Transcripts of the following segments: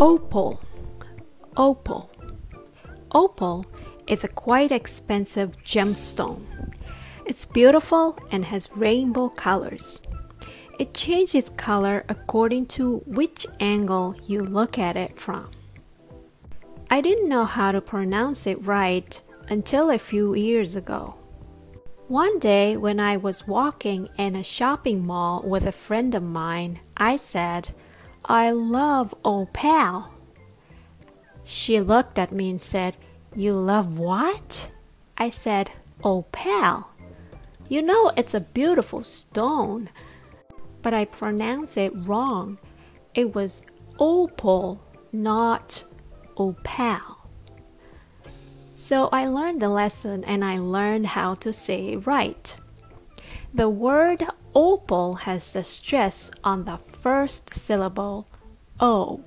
Opal. Opal. Opal is a quite expensive gemstone. It's beautiful and has rainbow colors. It changes color according to which angle you look at it from. I didn't know how to pronounce it right until a few years ago. One day, when I was walking in a shopping mall with a friend of mine, I said, I love opal. She looked at me and said, You love what? I said, Opal. You know, it's a beautiful stone, but I pronounced it wrong. It was opal, not opal. So I learned the lesson and I learned how to say it right. The word opal has the stress on the first syllable, O.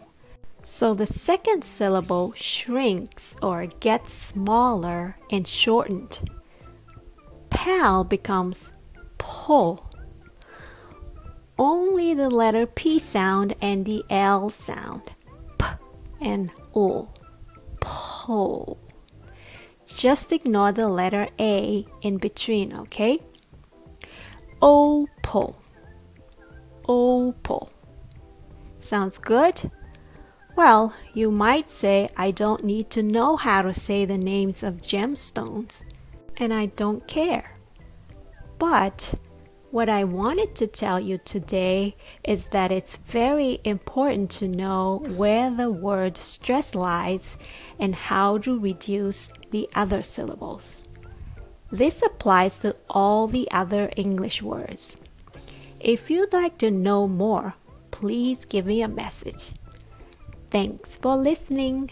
So the second syllable shrinks or gets smaller and shortened. Pal becomes pull. Only the letter P sound and the L sound, P and O, pull. Just ignore the letter A in between, okay? Opal. Opal. Sounds good? Well, you might say I don't need to know how to say the names of gemstones, and I don't care. But what I wanted to tell you today is that it's very important to know where the word stress lies and how to reduce the other syllables. This applies to all the other English words. If you'd like to know more, please give me a message. Thanks for listening.